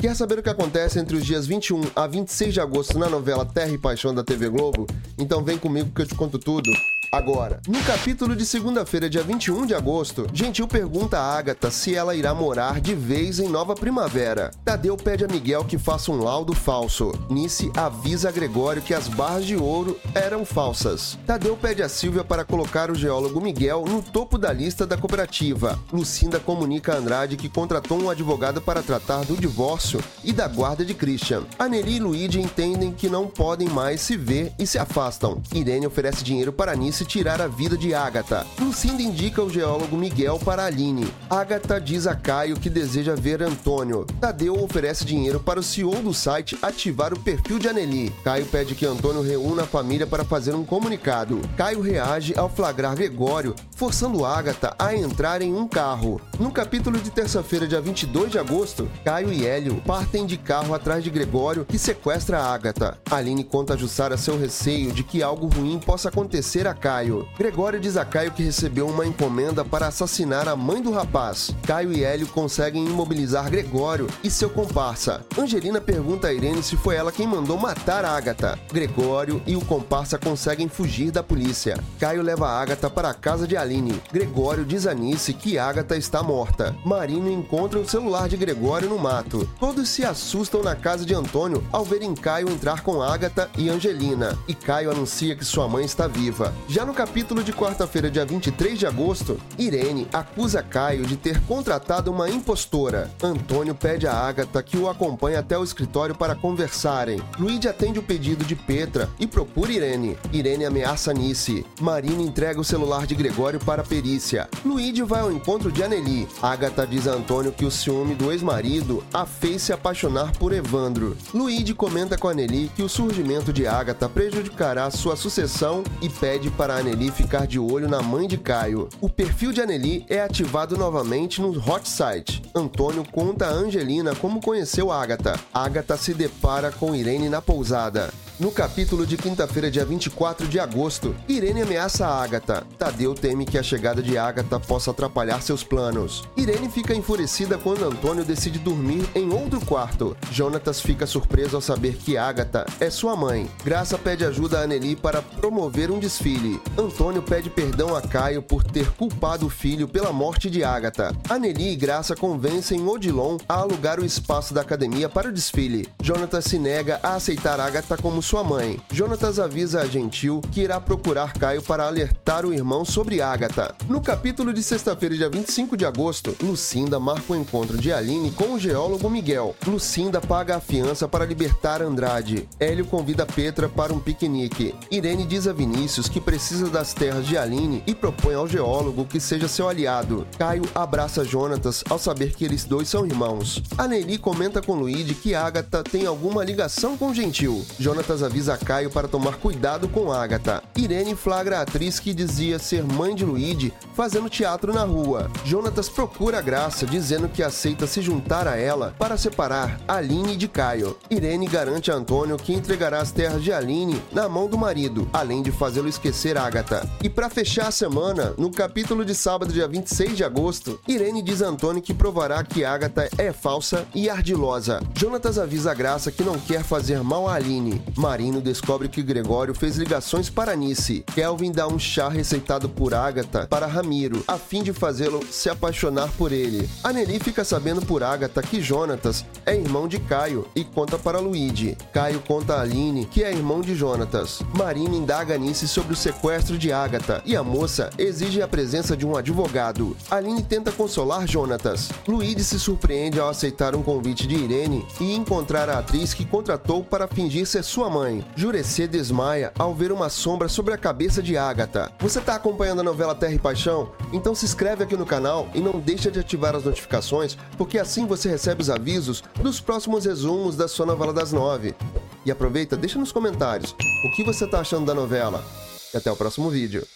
Quer saber o que acontece entre os dias 21 a 26 de agosto na novela Terra e Paixão da TV Globo? Então vem comigo que eu te conto tudo agora. No capítulo de segunda-feira, dia 21 de agosto, Gentil pergunta a Agatha se ela irá morar de vez em Nova Primavera. Tadeu pede a Miguel que faça um laudo falso. Nice avisa a Gregório que as barras de ouro eram falsas. Tadeu pede a Silvia para colocar o geólogo Miguel no topo da lista da cooperativa. Lucinda comunica a Andrade que contratou um advogado para tratar do divórcio e da guarda de Christian. Anneli e Luigi entendem que não podem mais se ver e se afastam. Irene oferece dinheiro para Nice tirar a vida de Agatha. Lucinda indica o geólogo Miguel para Aline. Agatha diz a Caio que deseja ver Antônio. Tadeu oferece dinheiro para o CEO do site ativar o perfil de Anneli. Caio pede que Antônio reúna a família para fazer um comunicado. Caio reage ao flagrar Gregório, forçando Agatha a entrar em um carro. No capítulo de terça-feira, dia 22 de agosto, Caio e Hélio partem de carro atrás de Gregório, que sequestra Agatha. Aline conta a Jussara seu receio de que algo ruim possa acontecer a Caio Caio. Gregório diz a Caio que recebeu uma encomenda para assassinar a mãe do rapaz. Caio e Hélio conseguem imobilizar Gregório e seu comparsa. Angelina pergunta a Irene se foi ela quem mandou matar a Agatha. Gregório e o comparsa conseguem fugir da polícia. Caio leva a Agatha para a casa de Aline. Gregório diz a Nice que Agatha está morta. Marino encontra o celular de Gregório no mato. Todos se assustam na casa de Antônio ao verem Caio entrar com Agatha e Angelina. E Caio anuncia que sua mãe está viva. Já já no capítulo de quarta-feira, dia 23 de agosto, Irene acusa Caio de ter contratado uma impostora. Antônio pede a Agatha que o acompanhe até o escritório para conversarem. Luigi atende o pedido de Petra e procura Irene. Irene ameaça Nice. Marina entrega o celular de Gregório para a perícia. Luigi vai ao encontro de Anneli. Agatha diz a Antônio que o ciúme do ex-marido a fez se apaixonar por Evandro. Luigi comenta com Anneli que o surgimento de Agatha prejudicará sua sucessão e pede para para a Anneli ficar de olho na mãe de Caio. O perfil de Anneli é ativado novamente no hot site. Antônio conta a Angelina como conheceu Agatha. Agatha se depara com Irene na pousada. No capítulo de quinta-feira, dia 24 de agosto, Irene ameaça a Agatha. Tadeu teme que a chegada de Agatha possa atrapalhar seus planos. Irene fica enfurecida quando Antônio decide dormir em outro quarto. Jonatas fica surpreso ao saber que Agatha é sua mãe. Graça pede ajuda a Anneli para promover um desfile. Antônio pede perdão a Caio por ter culpado o filho pela morte de Agatha. Anneli e Graça convencem Odilon a alugar o espaço da academia para o desfile. Jonatas se nega a aceitar Agatha como sua mãe. Jonatas avisa a Gentil que irá procurar Caio para alertar o irmão sobre Agatha. No capítulo de sexta-feira, dia 25 de agosto, Lucinda marca o encontro de Aline com o geólogo Miguel. Lucinda paga a fiança para libertar Andrade. Hélio convida Petra para um piquenique. Irene diz a Vinícius que precisa das terras de Aline e propõe ao geólogo que seja seu aliado. Caio abraça Jonatas ao saber que eles dois são irmãos. A Nelly comenta com Luigi que Agatha tem alguma ligação com Gentil. Jonatas avisa Caio para tomar cuidado com Agatha. Irene flagra a atriz que dizia ser mãe de Luigi fazendo teatro na rua. Jonatas procura Graça, dizendo que aceita se juntar a ela para separar Aline de Caio. Irene garante a Antônio que entregará as terras de Aline na mão do marido, além de fazê-lo esquecer Agatha. E para fechar a semana, no capítulo de sábado, dia 26 de agosto, Irene diz a Antônio que provará que Agatha é falsa e ardilosa. Jonatas avisa a Graça que não quer fazer mal a Aline, Marino descobre que Gregório fez ligações para Nice. Kelvin dá um chá receitado por Agatha para Ramiro, a fim de fazê-lo se apaixonar por ele. Anneli fica sabendo por Agatha que Jonatas é irmão de Caio e conta para Luigi. Caio conta a Aline que é irmão de Jonatas. Marino indaga Nice sobre o sequestro de Agatha e a moça exige a presença de um advogado. Aline tenta consolar Jonatas. Luigi se surpreende ao aceitar um convite de Irene e encontrar a atriz que contratou para fingir ser sua mãe. Jurecê desmaia ao ver uma sombra sobre a cabeça de Agatha. Você está acompanhando a novela Terra e Paixão? Então se inscreve aqui no canal e não deixa de ativar as notificações, porque assim você recebe os avisos dos próximos resumos da sua novela das nove. E aproveita, deixa nos comentários o que você está achando da novela. E até o próximo vídeo.